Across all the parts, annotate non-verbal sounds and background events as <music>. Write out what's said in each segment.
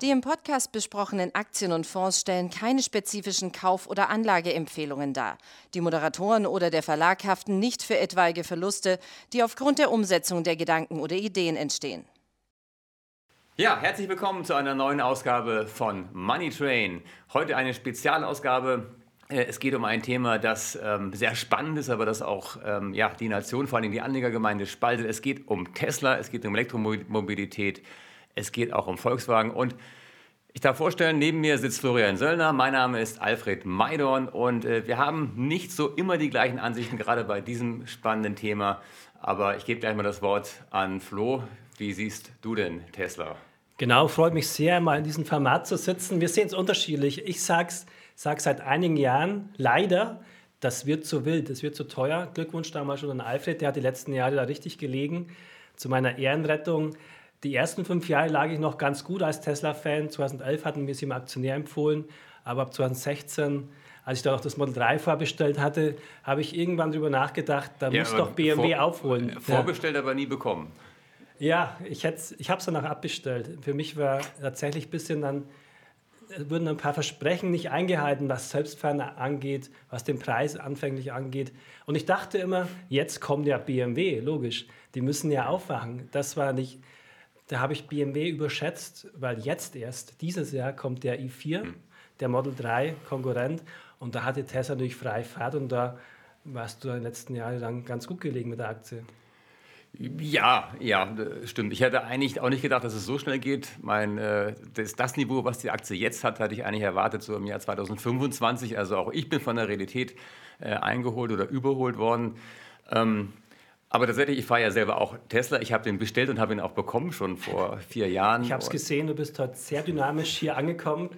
Die im Podcast besprochenen Aktien und Fonds stellen keine spezifischen Kauf- oder Anlageempfehlungen dar. Die Moderatoren oder der Verlag haften nicht für etwaige Verluste, die aufgrund der Umsetzung der Gedanken oder Ideen entstehen. Ja, herzlich willkommen zu einer neuen Ausgabe von Money Train. Heute eine Spezialausgabe. Äh, es geht um ein Thema, das ähm, sehr spannend ist, aber das auch ähm, ja, die Nation, vor allem die Anlegergemeinde spaltet. Es geht um Tesla, es geht um Elektromobilität, es geht auch um Volkswagen und ich darf vorstellen, neben mir sitzt Florian Söllner, mein Name ist Alfred Maidorn und äh, wir haben nicht so immer die gleichen Ansichten, gerade bei diesem spannenden Thema. Aber ich gebe gleich mal das Wort an Flo. Wie siehst du denn Tesla? Genau, freut mich sehr, mal in diesem Format zu sitzen. Wir sehen es unterschiedlich. Ich sage sag seit einigen Jahren leider, das wird zu wild, das wird zu teuer. Glückwunsch damals schon an Alfred, der hat die letzten Jahre da richtig gelegen. Zu meiner Ehrenrettung. Die ersten fünf Jahre lag ich noch ganz gut als Tesla-Fan. 2011 hatten wir sie im Aktionär empfohlen, aber ab 2016 als ich da noch das Model 3 vorbestellt hatte, habe ich irgendwann darüber nachgedacht, da ja, muss doch BMW vor, aufholen. Vorbestellt, ja. aber nie bekommen. Ja, ich, ich habe es danach abbestellt. Für mich war tatsächlich ein bisschen dann, wurden ein paar Versprechen nicht eingehalten, was Selbstfahren angeht, was den Preis anfänglich angeht. Und ich dachte immer, jetzt kommt ja BMW, logisch. Die müssen ja aufwachen. Das war nicht, da habe ich BMW überschätzt, weil jetzt erst, dieses Jahr kommt der i4, hm. der Model 3 Konkurrent. Und da hatte Tesla natürlich freie Fahrt und da warst du in den letzten Jahren lang ganz gut gelegen mit der Aktie. Ja, ja, stimmt. Ich hätte eigentlich auch nicht gedacht, dass es so schnell geht. Mein, äh, das, das, Niveau, was die Aktie jetzt hat, hatte ich eigentlich erwartet, so im Jahr 2025. Also auch ich bin von der Realität äh, eingeholt oder überholt worden. Ähm, aber tatsächlich, ich fahre ja selber auch Tesla. Ich habe den bestellt und habe ihn auch bekommen, schon vor vier Jahren. Ich habe es gesehen, du bist heute sehr dynamisch hier angekommen.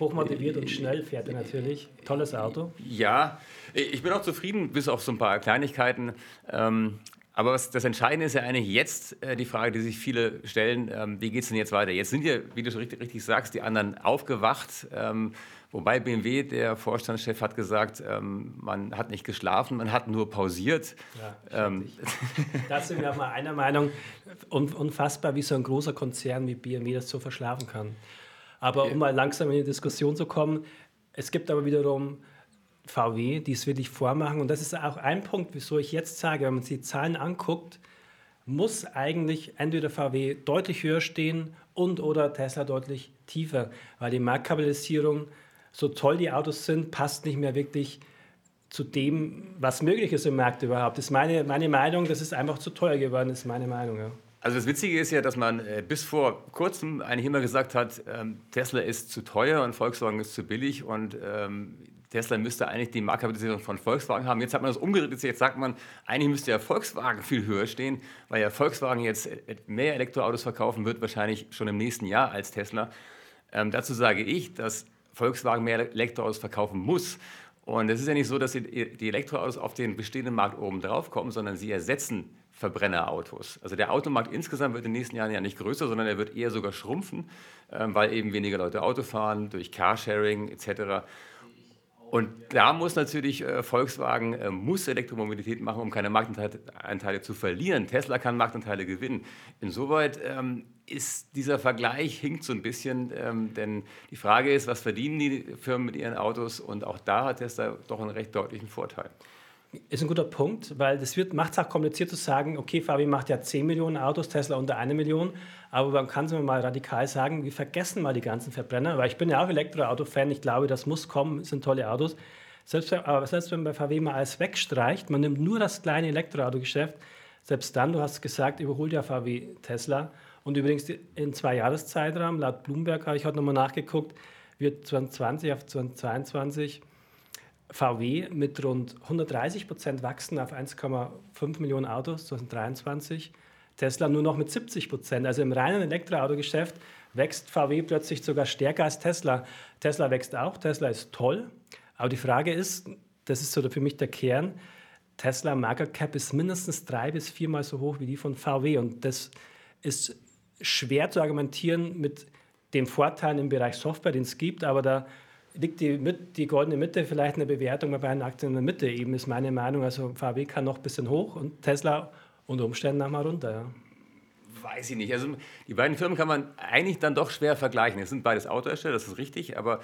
Hochmotiviert und schnell fährt er natürlich. Tolles Auto. Ja, ich bin auch zufrieden, bis auf so ein paar Kleinigkeiten. Ähm, aber was, das Entscheidende ist ja eigentlich jetzt äh, die Frage, die sich viele stellen, ähm, wie geht es denn jetzt weiter? Jetzt sind ja, wie du schon richtig, richtig sagst, die anderen aufgewacht. Ähm, wobei BMW, der Vorstandschef, hat gesagt, ähm, man hat nicht geschlafen, man hat nur pausiert. Ja, ähm, da sind wir auch mal einer Meinung. Unfassbar, wie so ein großer Konzern wie BMW das so verschlafen kann. Aber um mal langsam in die Diskussion zu kommen, es gibt aber wiederum VW, die es wirklich vormachen. Und das ist auch ein Punkt, wieso ich jetzt sage, wenn man sich die Zahlen anguckt, muss eigentlich entweder VW deutlich höher stehen und oder Tesla deutlich tiefer, weil die Marktkapitalisierung, so toll die Autos sind, passt nicht mehr wirklich zu dem, was möglich ist im Markt überhaupt. Das ist meine, meine Meinung, das ist einfach zu teuer geworden, ist meine Meinung. Ja. Also das Witzige ist ja, dass man äh, bis vor kurzem eigentlich immer gesagt hat, ähm, Tesla ist zu teuer und Volkswagen ist zu billig und ähm, Tesla müsste eigentlich die Marktkapitalisierung von Volkswagen haben. Jetzt hat man das umgedreht. Jetzt sagt man, eigentlich müsste ja Volkswagen viel höher stehen, weil ja Volkswagen jetzt mehr Elektroautos verkaufen wird, wahrscheinlich schon im nächsten Jahr als Tesla. Ähm, dazu sage ich, dass Volkswagen mehr Elektroautos verkaufen muss. Und es ist ja nicht so, dass die Elektroautos auf den bestehenden Markt oben drauf kommen, sondern sie ersetzen Verbrennerautos. Also der Automarkt insgesamt wird in den nächsten Jahren ja nicht größer, sondern er wird eher sogar schrumpfen, ähm, weil eben weniger Leute Auto fahren, durch Carsharing etc. Und da muss natürlich äh, Volkswagen äh, muss Elektromobilität machen, um keine Marktanteile zu verlieren. Tesla kann Marktanteile gewinnen. Insoweit ähm, ist dieser Vergleich hinkt so ein bisschen, ähm, denn die Frage ist, was verdienen die Firmen mit ihren Autos? Und auch da hat Tesla doch einen recht deutlichen Vorteil. Ist ein guter Punkt, weil das macht es auch kompliziert zu sagen, okay, Fabi macht ja 10 Millionen Autos, Tesla unter eine Million, aber man kann es mal radikal sagen, wir vergessen mal die ganzen Verbrenner, weil ich bin ja auch Elektroauto-Fan, ich glaube, das muss kommen, sind tolle Autos. Selbst, aber selbst wenn man bei VW mal alles wegstreicht, man nimmt nur das kleine Elektroautogeschäft, selbst dann, du hast gesagt, überholt ja VW Tesla. Und übrigens in zwei Jahreszeitraum, laut Bloomberg habe ich heute nochmal nachgeguckt, wird 2020 auf 2022 VW mit rund 130 Prozent wachsen auf 1,5 Millionen Autos 2023. Tesla nur noch mit 70 Prozent. Also im reinen Elektroautogeschäft wächst VW plötzlich sogar stärker als Tesla. Tesla wächst auch, Tesla ist toll. Aber die Frage ist, das ist so für mich der Kern, Tesla Market Cap ist mindestens drei bis viermal so hoch wie die von VW. Und das ist schwer zu argumentieren mit den Vorteilen im Bereich Software, den es gibt, aber da liegt die, die goldene Mitte vielleicht eine Bewertung bei beiden Aktien in der Mitte, eben ist meine Meinung. Also VW kann noch ein bisschen hoch und Tesla unter Umständen nochmal runter. Ja. weiß ich nicht. Also die beiden Firmen kann man eigentlich dann doch schwer vergleichen. Es sind beides Autohersteller, das ist richtig, aber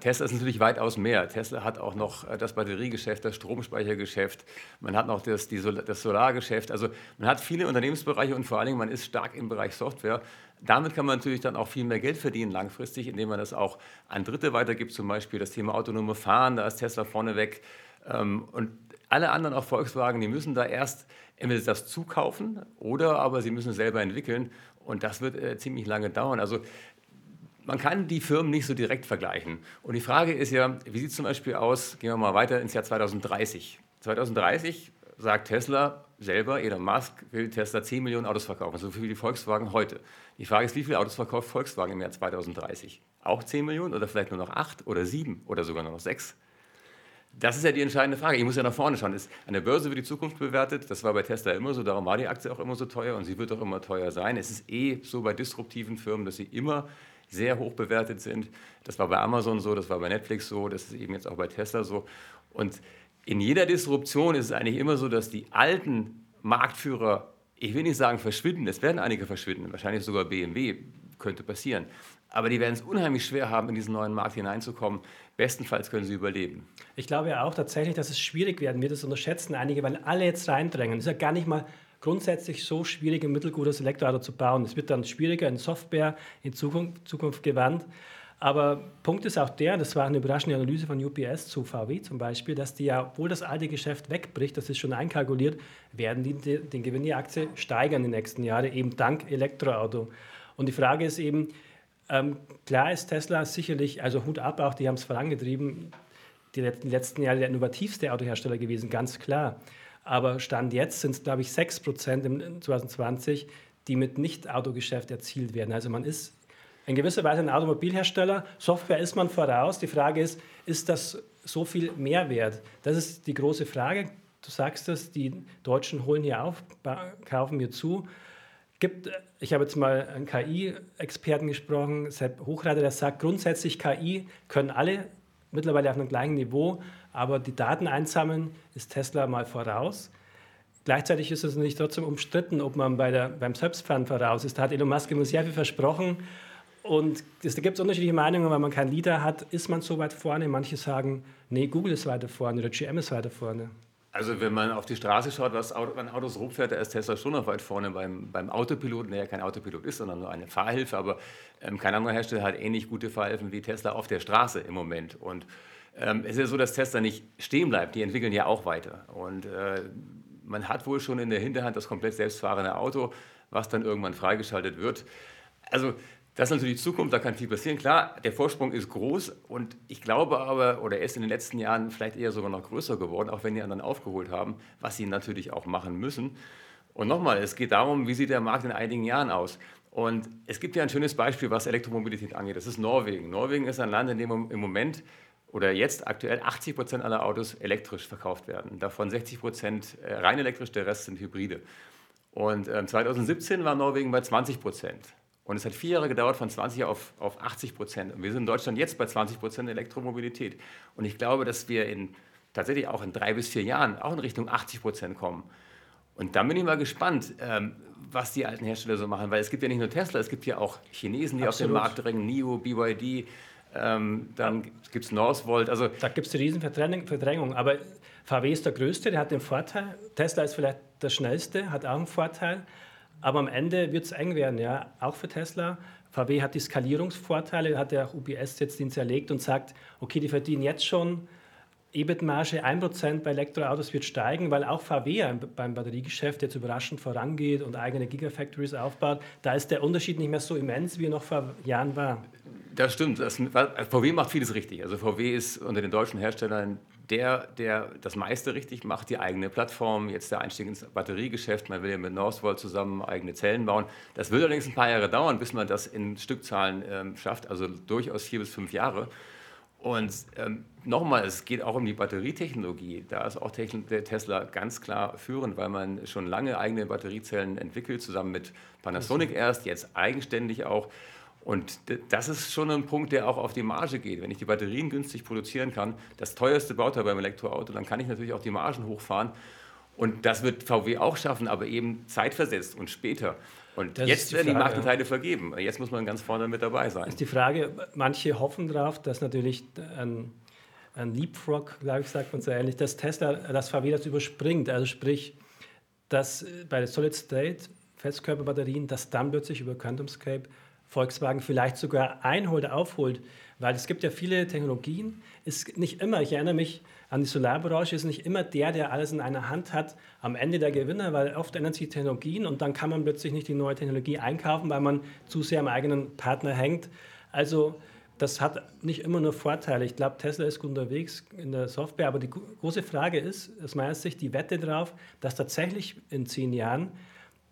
Tesla ist natürlich weitaus mehr. Tesla hat auch noch äh, das Batteriegeschäft, das Stromspeichergeschäft, man hat noch das, Sol das Solargeschäft. Also man hat viele Unternehmensbereiche und vor allen Dingen man ist stark im Bereich Software. Damit kann man natürlich dann auch viel mehr Geld verdienen langfristig, indem man das auch an Dritte weitergibt, zum Beispiel das Thema autonome Fahren, da ist Tesla vorneweg. Ähm, und alle anderen, auch Volkswagen, die müssen da erst entweder das zukaufen oder aber sie müssen selber entwickeln. Und das wird äh, ziemlich lange dauern. Also man kann die Firmen nicht so direkt vergleichen. Und die Frage ist ja, wie sieht es zum Beispiel aus, gehen wir mal weiter ins Jahr 2030. 2030 sagt Tesla selber, Elon Musk will Tesla 10 Millionen Autos verkaufen, so viel wie Volkswagen heute. Die Frage ist, wie viele Autos verkauft Volkswagen im Jahr 2030? Auch 10 Millionen oder vielleicht nur noch 8 oder 7 oder sogar nur noch 6? Das ist ja die entscheidende Frage. Ich muss ja nach vorne schauen. Ist an der Börse wird die Zukunft bewertet. Das war bei Tesla immer so. Darum war die Aktie auch immer so teuer und sie wird auch immer teuer sein. Es ist eh so bei disruptiven Firmen, dass sie immer sehr hoch bewertet sind. Das war bei Amazon so, das war bei Netflix so, das ist eben jetzt auch bei Tesla so. Und in jeder Disruption ist es eigentlich immer so, dass die alten Marktführer, ich will nicht sagen verschwinden, es werden einige verschwinden, wahrscheinlich sogar BMW könnte passieren. Aber die werden es unheimlich schwer haben, in diesen neuen Markt hineinzukommen. Bestenfalls können sie überleben. Ich glaube ja auch tatsächlich, dass es schwierig werden wird. Das unterschätzen einige, weil alle jetzt reindrängen. Es ist ja gar nicht mal grundsätzlich so schwierig, ein mittelgutes Elektroauto zu bauen. Es wird dann schwieriger in Software, in Zukunft, Zukunft gewandt. Aber Punkt ist auch der, das war eine überraschende Analyse von UPS zu VW zum Beispiel, dass die ja, obwohl das alte Geschäft wegbricht, das ist schon einkalkuliert, werden die den Gewinn der Aktie steigern in den nächsten Jahren, eben dank Elektroauto. Und die Frage ist eben, ähm, klar ist Tesla sicherlich, also Hut ab auch, die haben es vorangetrieben, die letzten Jahre der innovativste Autohersteller gewesen, ganz klar. Aber Stand jetzt sind es, glaube ich, 6 Prozent im 2020, die mit Nicht-Autogeschäft erzielt werden. Also man ist in gewisser Weise ein Automobilhersteller. Software ist man voraus. Die Frage ist, ist das so viel Mehrwert? Das ist die große Frage. Du sagst es, die Deutschen holen hier auf, kaufen mir zu. Gibt, ich habe jetzt mal einen KI-Experten gesprochen, Sepp Hochreiter, der sagt, grundsätzlich KI können alle mittlerweile auf einem gleichen Niveau, aber die Daten einsammeln ist Tesla mal voraus. Gleichzeitig ist es nicht trotzdem umstritten, ob man bei der, beim Selbstfahren voraus ist. Da hat Elon Musk immer sehr viel versprochen. Und es, da gibt es unterschiedliche Meinungen, weil man keinen Leader hat, ist man so weit vorne. Manche sagen, nee, Google ist weiter vorne oder GM ist weiter vorne. Also wenn man auf die Straße schaut, was an Autos rumfährt, da ist Tesla schon noch weit vorne beim, beim Autopiloten, der ja kein Autopilot ist, sondern nur eine Fahrhilfe. Aber ähm, kein anderer Hersteller hat ähnlich gute Fahrhilfen wie Tesla auf der Straße im Moment. Und ähm, es ist ja so, dass Tesla nicht stehen bleibt. Die entwickeln ja auch weiter. Und äh, man hat wohl schon in der Hinterhand das komplett selbstfahrende Auto, was dann irgendwann freigeschaltet wird. Also das ist natürlich die Zukunft, da kann viel passieren. Klar, der Vorsprung ist groß und ich glaube aber, oder er ist in den letzten Jahren vielleicht eher sogar noch größer geworden, auch wenn die anderen aufgeholt haben, was sie natürlich auch machen müssen. Und nochmal, es geht darum, wie sieht der Markt in einigen Jahren aus? Und es gibt ja ein schönes Beispiel, was Elektromobilität angeht. Das ist Norwegen. Norwegen ist ein Land, in dem im Moment oder jetzt aktuell 80 Prozent aller Autos elektrisch verkauft werden. Davon 60 Prozent äh, rein elektrisch, der Rest sind Hybride. Und 2017 ähm, war Norwegen bei 20 Prozent. Und es hat vier Jahre gedauert von 20 auf, auf 80 Prozent. Und wir sind in Deutschland jetzt bei 20 Prozent Elektromobilität. Und ich glaube, dass wir in, tatsächlich auch in drei bis vier Jahren auch in Richtung 80 Prozent kommen. Und dann bin ich mal gespannt, ähm, was die alten Hersteller so machen, weil es gibt ja nicht nur Tesla, es gibt ja auch Chinesen, die Absolut. auf den Markt drängen, NIO, BYD, ähm, dann gibt es Northvolt. Also da gibt es eine Riesenverdrängung. Aber VW ist der Größte, der hat den Vorteil. Tesla ist vielleicht der Schnellste, hat auch einen Vorteil. Aber am Ende wird es eng werden, ja, auch für Tesla. VW hat die Skalierungsvorteile, hat ja auch UBS jetzt den zerlegt und sagt, okay, die verdienen jetzt schon EBIT-Marge 1% bei Elektroautos wird steigen, weil auch VW beim Batteriegeschäft jetzt überraschend vorangeht und eigene Gigafactories aufbaut. Da ist der Unterschied nicht mehr so immens, wie er noch vor Jahren war. Das stimmt. Das, VW macht vieles richtig. Also VW ist unter den deutschen Herstellern der, der das meiste richtig macht, die eigene Plattform, jetzt der Einstieg ins Batteriegeschäft, man will ja mit Northvolt zusammen eigene Zellen bauen. Das wird allerdings ein paar Jahre dauern, bis man das in Stückzahlen ähm, schafft, also durchaus vier bis fünf Jahre. Und ähm, nochmal, es geht auch um die Batterietechnologie. Da ist auch der Tesla ganz klar führend, weil man schon lange eigene Batteriezellen entwickelt, zusammen mit Panasonic erst, jetzt eigenständig auch. Und das ist schon ein Punkt, der auch auf die Marge geht. Wenn ich die Batterien günstig produzieren kann, das teuerste Bauteil beim Elektroauto, dann kann ich natürlich auch die Margen hochfahren. Und das wird VW auch schaffen, aber eben zeitversetzt und später. Und das jetzt werden die, Marktanteile vergeben. Jetzt muss man ganz vorne mit dabei sein. Das ist die Frage, manche hoffen darauf, dass natürlich ein, ein Leapfrog, glaube ich, sagt man so ähnlich, dass Tesla, das VW das überspringt. Also sprich, dass bei der Solid State Festkörperbatterien, dass dann plötzlich über QuantumScape Volkswagen vielleicht sogar einholt, aufholt, weil es gibt ja viele Technologien, ist nicht immer, ich erinnere mich an die Solarbranche, ist nicht immer der, der alles in einer Hand hat, am Ende der Gewinner, weil oft ändern sich Technologien und dann kann man plötzlich nicht die neue Technologie einkaufen, weil man zu sehr am eigenen Partner hängt. Also das hat nicht immer nur Vorteile. Ich glaube, Tesla ist gut unterwegs in der Software, aber die große Frage ist aus meiner Sicht die Wette darauf, dass tatsächlich in zehn Jahren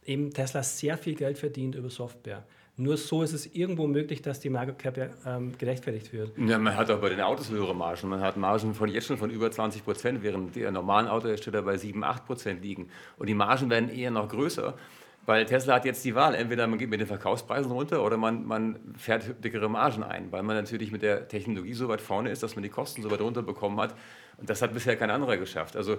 eben Tesla sehr viel Geld verdient über Software. Nur so ist es irgendwo möglich, dass die Market Cap ähm, gerechtfertigt wird. Ja, man hat auch bei den Autos höhere Margen. Man hat Margen von jetzt schon von über 20 Prozent, während die normalen Autohersteller bei 7, 8 Prozent liegen. Und die Margen werden eher noch größer, weil Tesla hat jetzt die Wahl. Entweder man geht mit den Verkaufspreisen runter oder man, man fährt dickere Margen ein, weil man natürlich mit der Technologie so weit vorne ist, dass man die Kosten so weit runterbekommen hat. Und das hat bisher kein anderer geschafft. Also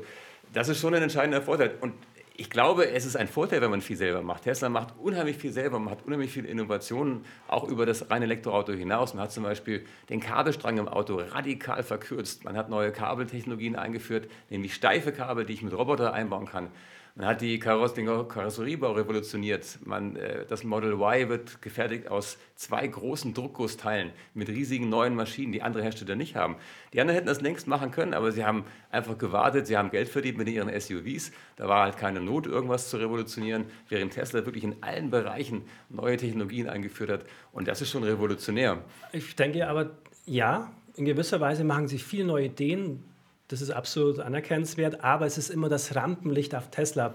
das ist schon ein entscheidender Vorteil. Und ich glaube, es ist ein Vorteil, wenn man viel selber macht. Tesla macht unheimlich viel selber, man hat unheimlich viele Innovationen, auch über das reine Elektroauto hinaus. Man hat zum Beispiel den Kabelstrang im Auto radikal verkürzt. Man hat neue Kabeltechnologien eingeführt, nämlich steife Kabel, die ich mit Roboter einbauen kann. Man hat die Kaross den Karosseriebau revolutioniert. Man, äh, das Model Y wird gefertigt aus zwei großen Druckgussteilen mit riesigen neuen Maschinen, die andere Hersteller nicht haben. Die anderen hätten das längst machen können, aber sie haben einfach gewartet, sie haben Geld verdient mit ihren SUVs. Da war halt keine Not, irgendwas zu revolutionieren, während Tesla wirklich in allen Bereichen neue Technologien eingeführt hat. Und das ist schon revolutionär. Ich denke aber, ja, in gewisser Weise machen sie viele neue Ideen das ist absolut anerkennenswert, aber es ist immer das Rampenlicht auf Tesla.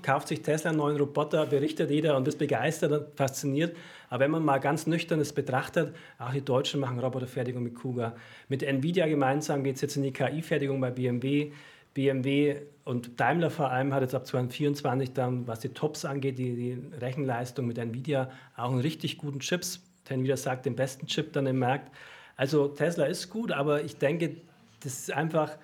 Kauft sich Tesla einen neuen Roboter, berichtet jeder und ist begeistert und fasziniert. Aber wenn man mal ganz nüchtern es betrachtet, auch die Deutschen machen Roboterfertigung mit Kuga. Mit Nvidia gemeinsam geht es jetzt in die KI-Fertigung bei BMW. BMW und Daimler vor allem hat jetzt ab 2024 dann, was die Tops angeht, die, die Rechenleistung mit Nvidia auch einen richtig guten Chips. Nvidia sagt, den besten Chip dann im Markt. Also Tesla ist gut, aber ich denke, das ist einfach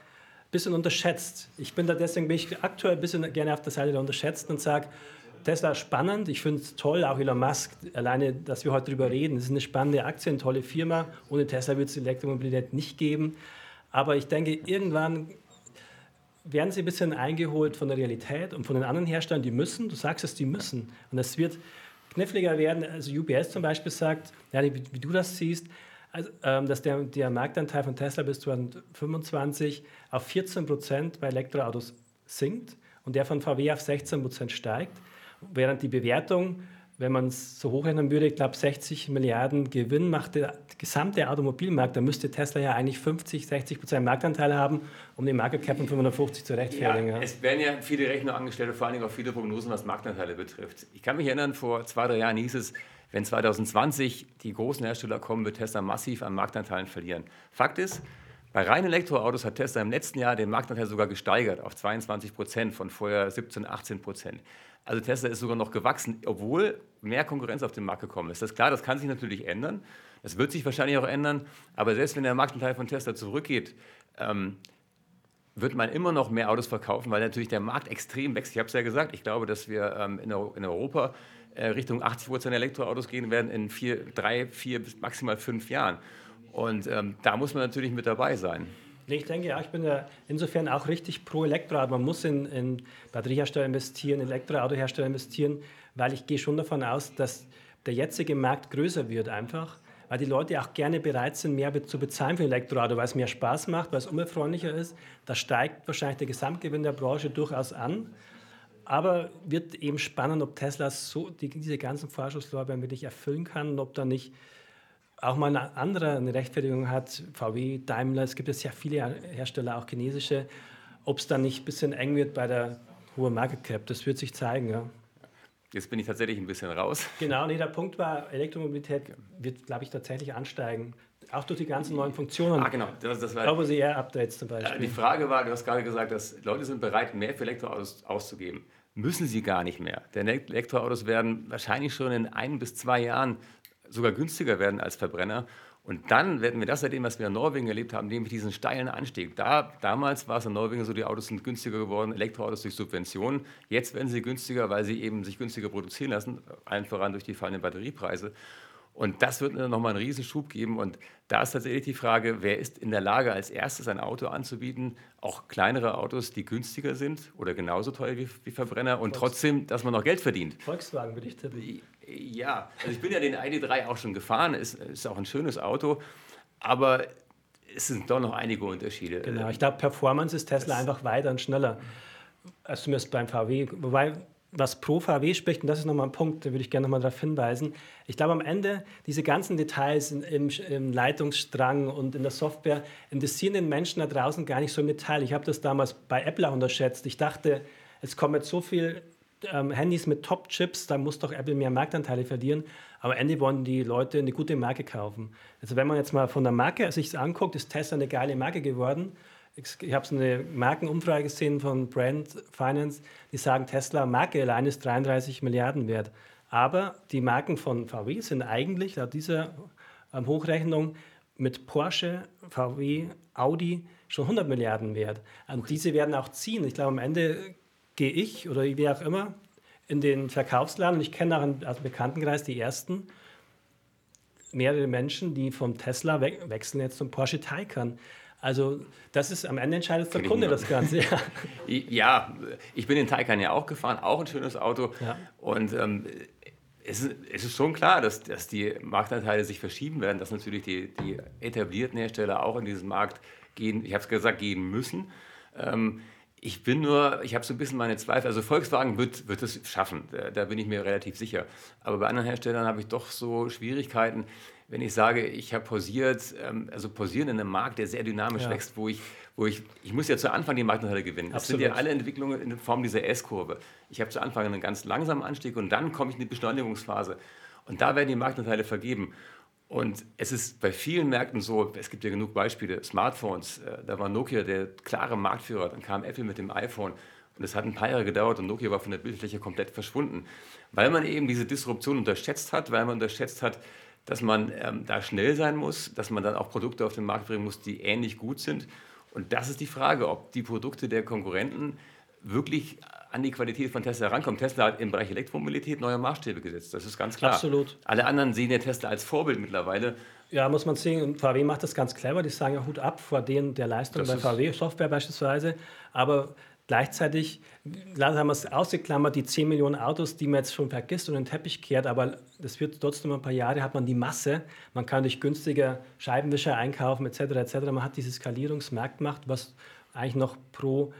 bisschen unterschätzt. Ich bin da deswegen bin ich aktuell ein bisschen gerne auf der Seite der Unterschätzten und sage, Tesla ist spannend, ich finde es toll, auch Elon Musk, alleine, dass wir heute darüber reden. Es ist eine spannende Aktie, eine tolle Firma. Ohne Tesla wird es Elektromobilität nicht geben. Aber ich denke, irgendwann werden sie ein bisschen eingeholt von der Realität und von den anderen Herstellern, die müssen, du sagst es, die müssen. Und es wird kniffliger werden. Also UBS zum Beispiel sagt, ja, wie, wie du das siehst, also, ähm, dass der, der Marktanteil von Tesla bis 2025 auf 14 Prozent bei Elektroautos sinkt und der von VW auf 16 Prozent steigt, während die Bewertung, wenn man es so hochrechnen würde, ich glaube 60 Milliarden Gewinn macht der gesamte Automobilmarkt, da müsste Tesla ja eigentlich 50, 60 Prozent Marktanteil haben, um den Market Cap von 550 zu rechtfertigen. Ja, es werden ja viele Rechner angestellt, vor allen Dingen auch viele Prognosen, was Marktanteile betrifft. Ich kann mich erinnern, vor zwei, drei Jahren hieß es, wenn 2020 die großen Hersteller kommen, wird Tesla massiv an Marktanteilen verlieren. Fakt ist, bei reinen Elektroautos hat Tesla im letzten Jahr den Marktanteil sogar gesteigert auf 22 Prozent von vorher 17, 18 Prozent. Also Tesla ist sogar noch gewachsen, obwohl mehr Konkurrenz auf den Markt gekommen ist. Das ist klar, das kann sich natürlich ändern. Das wird sich wahrscheinlich auch ändern. Aber selbst wenn der Marktanteil von Tesla zurückgeht, ähm, wird man immer noch mehr Autos verkaufen, weil natürlich der Markt extrem wächst. Ich habe es ja gesagt, ich glaube, dass wir ähm, in, in Europa Richtung 80 Prozent Elektroautos gehen werden in vier, drei, vier bis maximal fünf Jahren. Und ähm, da muss man natürlich mit dabei sein. Ich denke, ja, ich bin ja insofern auch richtig pro Elektroauto. Man muss in, in Batteriehersteller investieren, in Elektroautohersteller investieren, weil ich gehe schon davon aus, dass der jetzige Markt größer wird einfach, weil die Leute auch gerne bereit sind, mehr zu bezahlen für ein Elektroauto, weil es mehr Spaß macht, weil es umweltfreundlicher ist. Da steigt wahrscheinlich der Gesamtgewinn der Branche durchaus an. Aber wird eben spannend, ob Tesla so die, diese ganzen Vorschusslorbeeren wirklich erfüllen kann und ob da nicht auch mal eine andere eine Rechtfertigung hat, VW, Daimler, es gibt ja sehr viele Hersteller, auch chinesische, ob es dann nicht ein bisschen eng wird bei der hohen Market Cap. Das wird sich zeigen. Ja. Jetzt bin ich tatsächlich ein bisschen raus. Genau, nee, der Punkt war, Elektromobilität wird, glaube ich, tatsächlich ansteigen. Auch durch die ganzen neuen Funktionen. Ah, genau. Das, das war, Over-the-Air-Updates zum Beispiel. Die Frage war, du hast gerade gesagt, dass Leute sind bereit, mehr für Elektroautos auszugeben müssen sie gar nicht mehr. Denn Elektroautos werden wahrscheinlich schon in ein bis zwei Jahren sogar günstiger werden als Verbrenner. Und dann werden wir das seitdem, was wir in Norwegen erlebt haben, nämlich diesen steilen Anstieg. Da, damals war es in Norwegen so, die Autos sind günstiger geworden, Elektroautos durch Subventionen. Jetzt werden sie günstiger, weil sie eben sich günstiger produzieren lassen, allen voran durch die fallenden Batteriepreise. Und das wird nochmal einen Riesenschub geben. Und da ist tatsächlich die Frage, wer ist in der Lage, als erstes ein Auto anzubieten, auch kleinere Autos, die günstiger sind oder genauso teuer wie, wie Verbrenner und trotzdem, dass man noch Geld verdient. Volkswagen würde ich tippen. Ja, also ich bin ja den ID3 auch schon gefahren, ist, ist auch ein schönes Auto, aber es sind doch noch einige Unterschiede. Genau, ich glaube, Performance ist Tesla das einfach weiter und schneller, als zumindest beim VW. Wobei was pro VW spricht, und das ist nochmal ein Punkt, da würde ich gerne nochmal darauf hinweisen. Ich glaube, am Ende, diese ganzen Details im, im, Leitungsstrang und in der Software interessieren den Menschen da draußen gar nicht so im Detail. Ich habe das damals bei Apple unterschätzt. Ich dachte, es kommen jetzt so viele ähm, Handys mit Top-Chips, da muss doch Apple mehr Marktanteile verlieren. Aber am Ende wollen die Leute eine gute Marke kaufen. Also wenn man jetzt mal von der Marke sich anguckt, ist Tesla eine geile Marke geworden ich habe so eine Markenumfrage gesehen von Brand Finance, die sagen, Tesla Marke allein ist 33 Milliarden wert. Aber die Marken von VW sind eigentlich laut dieser ähm, Hochrechnung mit Porsche, VW, Audi schon 100 Milliarden wert. Und diese werden auch ziehen. Ich glaube, am Ende gehe ich oder wie auch immer in den Verkaufsladen und ich kenne auch aus dem Bekanntenkreis die ersten mehrere Menschen, die vom Tesla we wechseln jetzt zum Porsche Taycan. Also das ist am Ende entscheidet der Kunde das Ganze. Ja. <laughs> ja, ich bin den Taycan ja auch gefahren, auch ein schönes Auto. Ja. Und ähm, es, ist, es, ist, schon klar, dass, dass die Marktanteile sich verschieben werden, dass natürlich die, die etablierten Hersteller auch in diesen Markt gehen, ich habe es gesagt, gehen müssen. Ähm, ich bin nur, ich habe so ein bisschen meine Zweifel. Also Volkswagen wird, wird es schaffen, da, da bin ich mir relativ sicher. Aber bei anderen Herstellern habe ich doch so Schwierigkeiten wenn ich sage, ich habe pausiert, ähm, also pausieren in einem Markt, der sehr dynamisch ja. wächst, wo ich, wo ich, ich muss ja zu Anfang die Marktanteile gewinnen. Das sind ja alle Entwicklungen in Form dieser S-Kurve. Ich habe zu Anfang einen ganz langsamen Anstieg und dann komme ich in die Beschleunigungsphase. Und da werden die Marktanteile vergeben. Und es ist bei vielen Märkten so, es gibt ja genug Beispiele, Smartphones, äh, da war Nokia der klare Marktführer, dann kam Apple mit dem iPhone und es hat ein paar Jahre gedauert und Nokia war von der Bildfläche komplett verschwunden, weil man eben diese Disruption unterschätzt hat, weil man unterschätzt hat, dass man ähm, da schnell sein muss, dass man dann auch Produkte auf den Markt bringen muss, die ähnlich gut sind. Und das ist die Frage, ob die Produkte der Konkurrenten wirklich an die Qualität von Tesla herankommen. Tesla hat im Bereich Elektromobilität neue Maßstäbe gesetzt, das ist ganz klar. Absolut. Alle anderen sehen ja Tesla als Vorbild mittlerweile. Ja, muss man sehen. Und VW macht das ganz clever. Die sagen ja Hut ab vor denen der Leistung das bei VW, Software beispielsweise. Aber Gleichzeitig haben wir es ausgeklammert, die 10 Millionen Autos, die man jetzt schon vergisst und in den Teppich kehrt, aber das wird trotzdem ein paar Jahre, hat man die Masse, man kann durch günstiger Scheibenwischer einkaufen etc. etc. Man hat diese Skalierungsmarktmacht, was eigentlich noch pro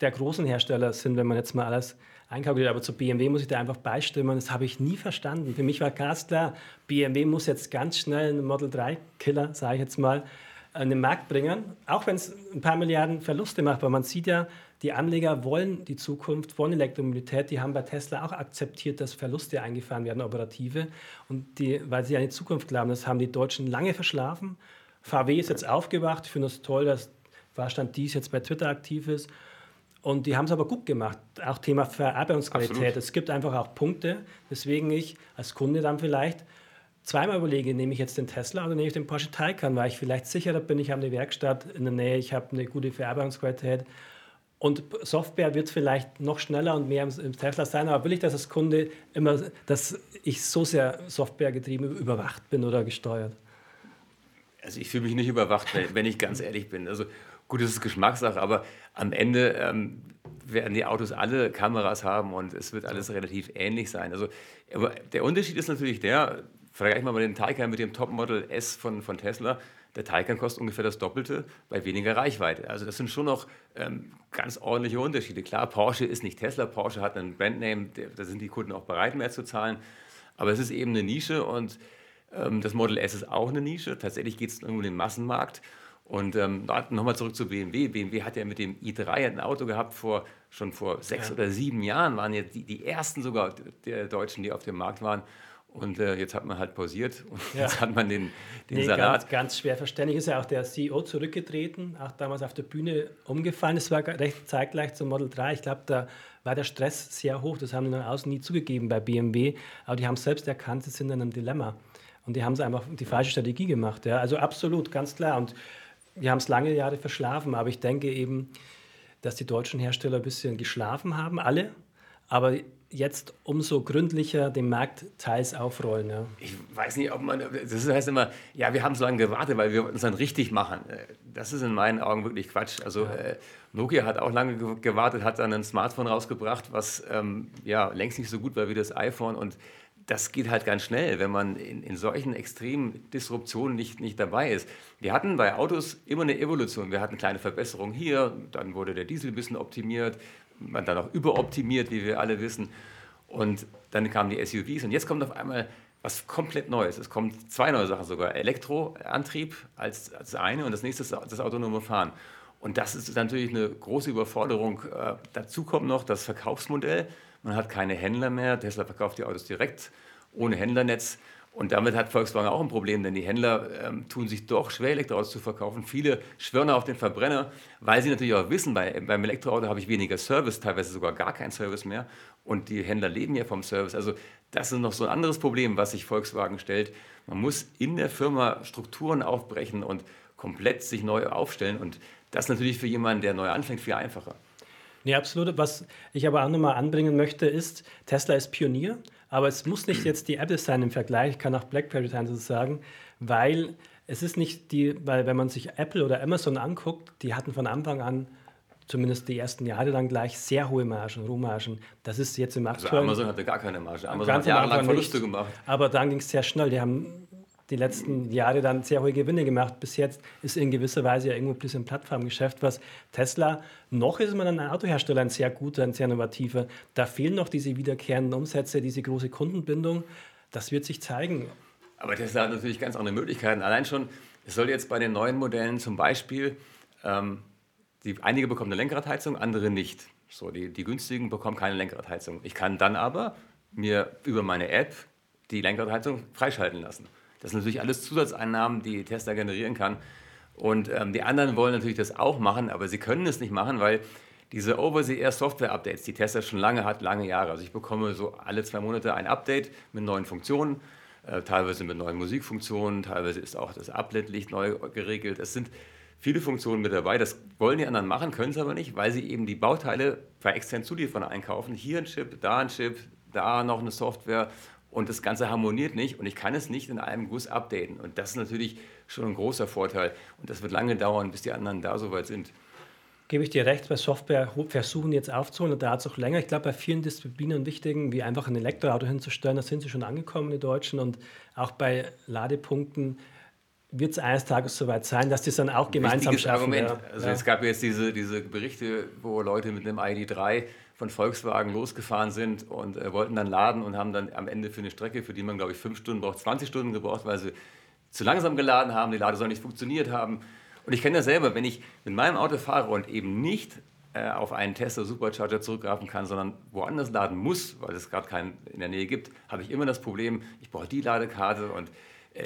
der großen Hersteller sind, wenn man jetzt mal alles einkalkuliert. Aber zu BMW muss ich da einfach beistimmen, das habe ich nie verstanden. Für mich war ganz klar, BMW muss jetzt ganz schnell einen Model 3 Killer, sage ich jetzt mal, an den Markt bringen, auch wenn es ein paar Milliarden Verluste macht, weil man sieht ja, die Anleger wollen die Zukunft, wollen Elektromobilität. Die haben bei Tesla auch akzeptiert, dass Verluste eingefahren werden, operative. Und die, weil sie an die Zukunft glauben, das haben die Deutschen lange verschlafen. VW ist jetzt aufgewacht. Ich finde es das toll, dass Vorstand dies jetzt bei Twitter aktiv ist. Und die haben es aber gut gemacht. Auch Thema Verarbeitungsqualität. Absolut. Es gibt einfach auch Punkte, weswegen ich als Kunde dann vielleicht zweimal überlege, nehme ich jetzt den Tesla oder nehme ich den Porsche Taycan, weil ich vielleicht sicherer bin, ich habe eine Werkstatt in der Nähe, ich habe eine gute Verarbeitungsqualität und Software wird vielleicht noch schneller und mehr im Tesla sein, aber will ich das als Kunde immer, dass ich so sehr softwaregetrieben überwacht bin oder gesteuert? Also ich fühle mich nicht überwacht, wenn ich ganz ehrlich bin. Also gut, das ist Geschmackssache, aber am Ende ähm, werden die Autos alle Kameras haben und es wird alles relativ ähnlich sein. Also, aber der Unterschied ist natürlich der, vergleichen wir mal den Taycan mit dem Topmodel S von, von Tesla. Der Taycan kostet ungefähr das Doppelte bei weniger Reichweite. Also das sind schon noch ähm, ganz ordentliche Unterschiede. Klar, Porsche ist nicht Tesla, Porsche hat einen Brandname, da sind die Kunden auch bereit, mehr zu zahlen. Aber es ist eben eine Nische und ähm, das Model S ist auch eine Nische. Tatsächlich geht es um den Massenmarkt. Und ähm, nochmal zurück zu BMW. BMW hat ja mit dem i3 ein Auto gehabt, vor, schon vor sechs ja. oder sieben Jahren waren jetzt die, die ersten sogar der Deutschen, die auf dem Markt waren. Und äh, jetzt hat man halt pausiert und ja. jetzt hat man den, den nee, Salat. Ganz, ganz schwer verständlich ist ja auch der CEO zurückgetreten, auch damals auf der Bühne umgefallen. Das war recht zeitgleich zum Model 3. Ich glaube, da war der Stress sehr hoch. Das haben die nach außen nie zugegeben bei BMW. Aber die haben selbst erkannt, sie sind in einem Dilemma. Und die haben es einfach die falsche Strategie gemacht. Ja. Also absolut, ganz klar. Und wir haben es lange Jahre verschlafen, aber ich denke eben, dass die deutschen Hersteller ein bisschen geschlafen haben, alle. Aber jetzt umso gründlicher den Markt teils aufrollen. Ja. Ich weiß nicht, ob man, das heißt immer, ja, wir haben so lange gewartet, weil wir uns dann richtig machen. Das ist in meinen Augen wirklich Quatsch. Also ja. äh, Nokia hat auch lange gewartet, hat dann ein Smartphone rausgebracht, was ähm, ja längst nicht so gut war wie das iPhone und das geht halt ganz schnell, wenn man in, in solchen extremen Disruptionen nicht, nicht dabei ist. Wir hatten bei Autos immer eine Evolution. Wir hatten kleine Verbesserungen hier, dann wurde der Diesel ein bisschen optimiert, man dann auch überoptimiert, wie wir alle wissen. Und dann kamen die SUVs und jetzt kommt auf einmal was komplett Neues. Es kommen zwei neue Sachen sogar. Elektroantrieb als, als eine und das nächste ist das autonome Fahren. Und das ist natürlich eine große Überforderung. Äh, dazu kommt noch das Verkaufsmodell. Man hat keine Händler mehr. Tesla verkauft die Autos direkt ohne Händlernetz. Und damit hat Volkswagen auch ein Problem, denn die Händler ähm, tun sich doch schwer, Elektroautos zu verkaufen. Viele schwören auf den Verbrenner, weil sie natürlich auch wissen, bei, beim Elektroauto habe ich weniger Service, teilweise sogar gar keinen Service mehr. Und die Händler leben ja vom Service. Also das ist noch so ein anderes Problem, was sich Volkswagen stellt. Man muss in der Firma Strukturen aufbrechen und komplett sich neu aufstellen. Und das ist natürlich für jemanden, der neu anfängt, viel einfacher. Nee, absolut. Was ich aber auch nochmal anbringen möchte, ist, Tesla ist Pionier. Aber es muss nicht jetzt die Apple sein im Vergleich, ich kann auch BlackBerry sein sozusagen, weil es ist nicht die, weil wenn man sich Apple oder Amazon anguckt, die hatten von Anfang an zumindest die ersten Jahre lang gleich sehr hohe Margen, Rohmargen. Das ist jetzt im also aktuellen... Also Amazon hatte gar keine Marge. Amazon hat jahrelang Verluste gemacht. Aber dann ging es sehr schnell. Die haben die letzten Jahre dann sehr hohe Gewinne gemacht. Bis jetzt ist in gewisser Weise ja irgendwo ein bisschen Plattformgeschäft, was Tesla, noch ist man ein Autohersteller, ein sehr guter, ein sehr innovativer. Da fehlen noch diese wiederkehrenden Umsätze, diese große Kundenbindung. Das wird sich zeigen. Aber Tesla hat natürlich ganz andere Möglichkeiten. Allein schon, es soll jetzt bei den neuen Modellen zum Beispiel, ähm, die, einige bekommen eine Lenkradheizung, andere nicht. So, die, die günstigen bekommen keine Lenkradheizung. Ich kann dann aber mir über meine App die Lenkradheizung freischalten lassen. Das sind natürlich alles Zusatzeinnahmen, die Tesla generieren kann. Und ähm, die anderen wollen natürlich das auch machen, aber sie können es nicht machen, weil diese Over-the-Air-Software-Updates, die Tesla schon lange hat, lange Jahre. Also ich bekomme so alle zwei Monate ein Update mit neuen Funktionen, äh, teilweise mit neuen Musikfunktionen, teilweise ist auch das Uplet-Licht neu geregelt. Es sind viele Funktionen mit dabei. Das wollen die anderen machen, können es aber nicht, weil sie eben die Bauteile bei externen Zulieferern einkaufen. Hier ein Chip, da ein Chip, da noch eine Software und das Ganze harmoniert nicht und ich kann es nicht in einem Guss updaten. Und das ist natürlich schon ein großer Vorteil. Und das wird lange dauern, bis die anderen da soweit sind. Gebe ich dir recht, bei Software versuchen jetzt aufzuholen und da hat es auch länger. Ich glaube, bei vielen Disziplinen wichtigen, wie einfach ein Elektroauto hinzustellen, da sind sie schon angekommen, die Deutschen. Und auch bei Ladepunkten wird es eines Tages soweit sein, dass die es dann auch gemeinsam schaffen. Argument. Ja. Also ja. es gab jetzt diese, diese Berichte, wo Leute mit einem ID3 von Volkswagen losgefahren sind und äh, wollten dann laden und haben dann am Ende für eine Strecke, für die man glaube ich fünf Stunden braucht, 20 Stunden gebraucht, weil sie zu langsam geladen haben, die Ladesäule nicht funktioniert haben. Und ich kenne das selber, wenn ich mit meinem Auto fahre und eben nicht äh, auf einen Tesla Supercharger zurückgreifen kann, sondern woanders laden muss, weil es gerade keinen in der Nähe gibt, habe ich immer das Problem, ich brauche die Ladekarte und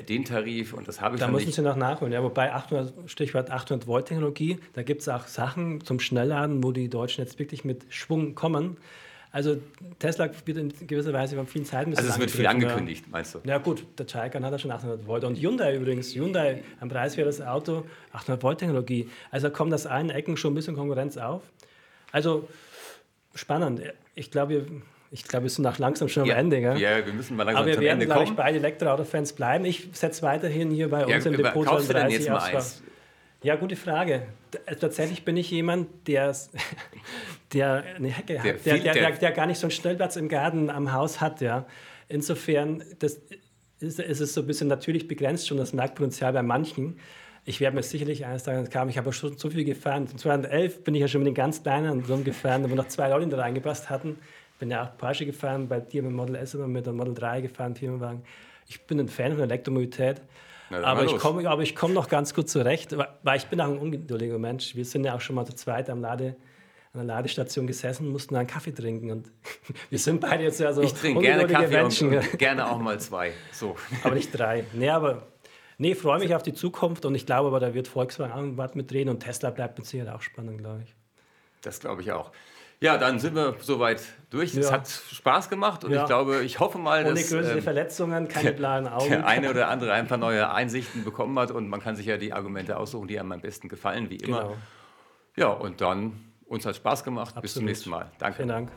den Tarif und das habe ich Da müssen nicht. Sie noch nachholen. Ja, wobei 800, Stichwort 800 Volt Technologie, da gibt es auch Sachen zum Schnellladen, wo die Deutschen jetzt wirklich mit Schwung kommen. Also Tesla wird in gewisser Weise von vielen Zeiten Also es wird viel angekündigt, ja. meinst du? Ja gut, der Taycan hat ja schon 800 Volt und Hyundai übrigens, Hyundai am preiswertes Auto, 800 Volt Technologie. Also kommt das allen Ecken schon ein bisschen Konkurrenz auf. Also spannend. Ich glaube, wir ich glaube, wir sind auch langsam schon am ja, Ende. Gell? Ja, wir müssen mal langsam Aber wir werden, glaube ich, beide Elektroauto-Fans bleiben. Ich setze weiterhin hier bei uns ja, im Depot kaufst 30 du eins? Ja, gute Frage. Tatsächlich bin ich jemand, der, <laughs> der eine Hecke hat, der, der, der, der, gar nicht so einen Stellplatz im Garten am Haus hat. Ja. Insofern das ist, ist es so ein bisschen natürlich begrenzt schon das Marktpotenzial bei manchen. Ich werde mir sicherlich eines Tages kamen. Ich habe schon so viel gefahren. 2011 bin ich ja schon mit den ganz kleinen rumgefahren, wo noch zwei Leute da reingepasst hatten bin ja auch Porsche gefahren, bei dir mit dem Model S und mit dem Model 3 gefahren, Firmenwagen. Ich bin ein Fan von Elektromobilität. Na, aber, ich komme, aber ich komme noch ganz gut zurecht, weil ich bin auch ein ungeduldiger Mensch. Wir sind ja auch schon mal zu zweit am Lade, an der Ladestation gesessen, mussten einen Kaffee trinken und <laughs> wir sind beide jetzt ja so Ich trinke gerne Kaffee Menschen. Und, <laughs> und gerne auch mal zwei. So. <laughs> Aber nicht drei. Nee, aber nee, freue mich auf die Zukunft und ich glaube aber, da wird Volkswagen was mit drehen und Tesla bleibt mit Sicherheit auch spannend, glaube ich. Das glaube ich auch. Ja, dann sind wir soweit durch. Ja. Es hat Spaß gemacht und ja. ich glaube, ich hoffe mal, Ohne dass. Ohne größere ähm, Verletzungen, keine blauen Augen. Der eine oder andere ein paar neue Einsichten bekommen hat und man kann sich ja die Argumente aussuchen, die einem am besten gefallen, wie immer. Genau. Ja, und dann, uns hat Spaß gemacht. Absolut. Bis zum nächsten Mal. Danke. Vielen Dank.